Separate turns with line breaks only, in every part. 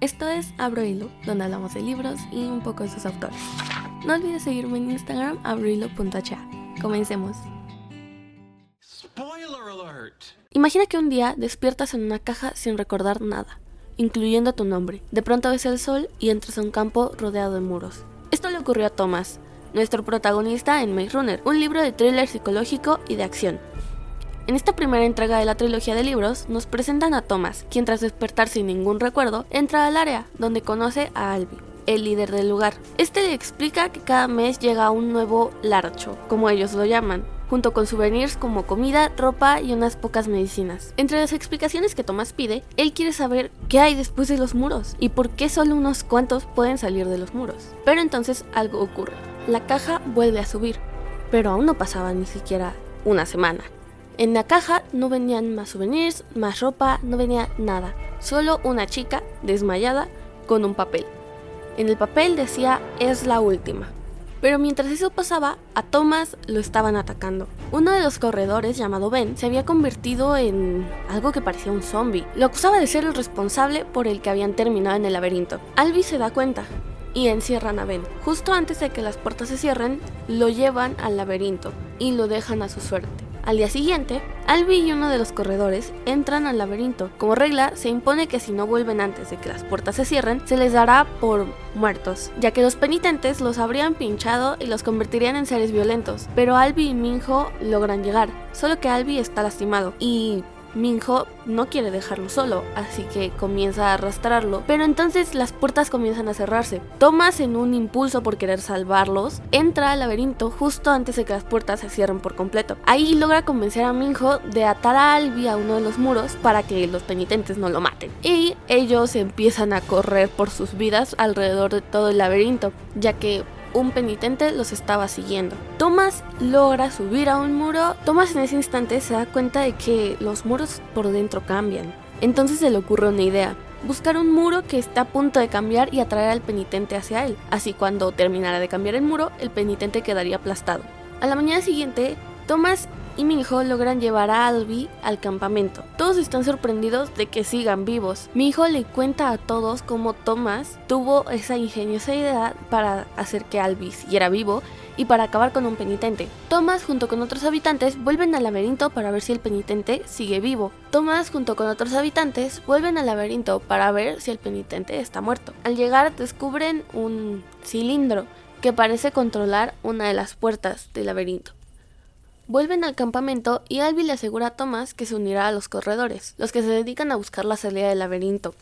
Esto es Abro Hilo, donde hablamos de libros y un poco de sus autores. No olvides seguirme en Instagram, abrohilo.cha. Comencemos. Imagina que un día despiertas en una caja sin recordar nada, incluyendo tu nombre. De pronto ves el sol y entras a un campo rodeado de muros. Esto le ocurrió a Thomas, nuestro protagonista en Maze Runner, un libro de thriller psicológico y de acción. En esta primera entrega de la trilogía de libros, nos presentan a Thomas, quien tras despertar sin ningún recuerdo, entra al área, donde conoce a Albi, el líder del lugar. Este le explica que cada mes llega un nuevo larcho, como ellos lo llaman, junto con souvenirs como comida, ropa y unas pocas medicinas. Entre las explicaciones que Thomas pide, él quiere saber qué hay después de los muros y por qué solo unos cuantos pueden salir de los muros. Pero entonces algo ocurre. La caja vuelve a subir, pero aún no pasaba ni siquiera una semana. En la caja no venían más souvenirs, más ropa, no venía nada. Solo una chica desmayada con un papel. En el papel decía es la última. Pero mientras eso pasaba, a Thomas lo estaban atacando. Uno de los corredores, llamado Ben, se había convertido en algo que parecía un zombie. Lo acusaba de ser el responsable por el que habían terminado en el laberinto. Albi se da cuenta y encierran a Ben. Justo antes de que las puertas se cierren, lo llevan al laberinto y lo dejan a su suerte. Al día siguiente, Albi y uno de los corredores entran al laberinto. Como regla, se impone que si no vuelven antes de que las puertas se cierren, se les dará por muertos, ya que los penitentes los habrían pinchado y los convertirían en seres violentos. Pero Albi y Minho logran llegar, solo que Albi está lastimado y Minho no quiere dejarlo solo, así que comienza a arrastrarlo. Pero entonces las puertas comienzan a cerrarse. Thomas, en un impulso por querer salvarlos, entra al laberinto justo antes de que las puertas se cierren por completo. Ahí logra convencer a Minho de atar a Albi a uno de los muros para que los penitentes no lo maten. Y ellos empiezan a correr por sus vidas alrededor de todo el laberinto, ya que un penitente los estaba siguiendo. Thomas logra subir a un muro. Thomas en ese instante se da cuenta de que los muros por dentro cambian. Entonces se le ocurre una idea. Buscar un muro que está a punto de cambiar y atraer al penitente hacia él. Así cuando terminara de cambiar el muro, el penitente quedaría aplastado. A la mañana siguiente, Thomas y hijo logran llevar a Albi al campamento. Todos están sorprendidos de que sigan vivos. Mi hijo le cuenta a todos cómo Thomas tuvo esa ingeniosa idea para hacer que Albi siguiera vivo y para acabar con un penitente. Thomas junto con otros habitantes vuelven al laberinto para ver si el penitente sigue vivo. Thomas junto con otros habitantes vuelven al laberinto para ver si el penitente está muerto. Al llegar descubren un cilindro que parece controlar una de las puertas del laberinto. Vuelven al campamento y Albi le asegura a Thomas que se unirá a los corredores, los que se dedican a buscar la salida del laberinto.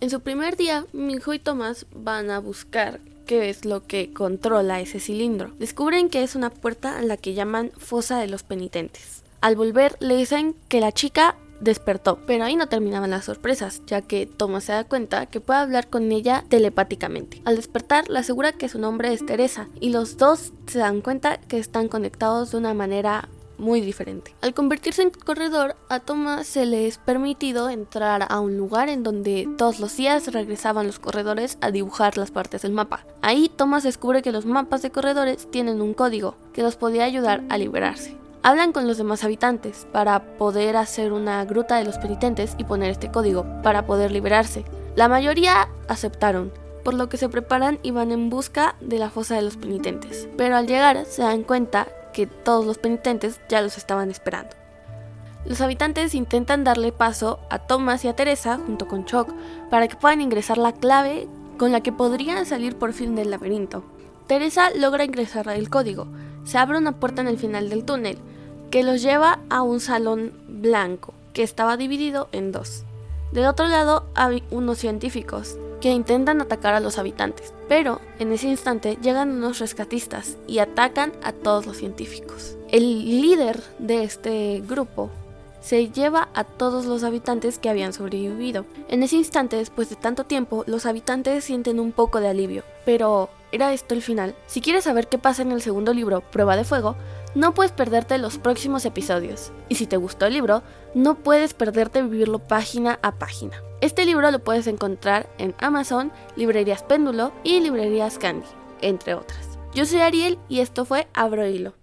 En su primer día, Minho y Thomas van a buscar qué es lo que controla ese cilindro. Descubren que es una puerta a la que llaman fosa de los penitentes. Al volver, le dicen que la chica despertó, pero ahí no terminaban las sorpresas, ya que Thomas se da cuenta que puede hablar con ella telepáticamente. Al despertar, le asegura que su nombre es Teresa, y los dos se dan cuenta que están conectados de una manera muy diferente. Al convertirse en corredor, a Thomas se le es permitido entrar a un lugar en donde todos los días regresaban los corredores a dibujar las partes del mapa. Ahí Thomas descubre que los mapas de corredores tienen un código que los podía ayudar a liberarse. Hablan con los demás habitantes para poder hacer una gruta de los penitentes y poner este código para poder liberarse. La mayoría aceptaron, por lo que se preparan y van en busca de la fosa de los penitentes. Pero al llegar se dan cuenta que todos los penitentes ya los estaban esperando. Los habitantes intentan darle paso a Thomas y a Teresa junto con Chuck para que puedan ingresar la clave con la que podrían salir por fin del laberinto. Teresa logra ingresar el código, se abre una puerta en el final del túnel que los lleva a un salón blanco que estaba dividido en dos. Del otro lado hay unos científicos que intentan atacar a los habitantes, pero en ese instante llegan unos rescatistas y atacan a todos los científicos. El líder de este grupo se lleva a todos los habitantes que habían sobrevivido. En ese instante, después de tanto tiempo, los habitantes sienten un poco de alivio, pero ¿era esto el final? Si quieres saber qué pasa en el segundo libro, Prueba de Fuego, no puedes perderte los próximos episodios. Y si te gustó el libro, no puedes perderte vivirlo página a página. Este libro lo puedes encontrar en Amazon, librerías Péndulo y librerías Candy, entre otras. Yo soy Ariel y esto fue Abro Hilo.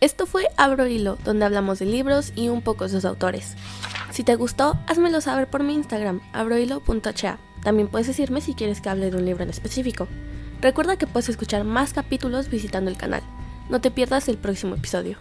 Esto fue Abro Hilo, donde hablamos de libros y un poco de sus autores. Si te gustó, házmelo saber por mi Instagram, abroilo.cha. También puedes decirme si quieres que hable de un libro en específico. Recuerda que puedes escuchar más capítulos visitando el canal. No te pierdas el próximo episodio.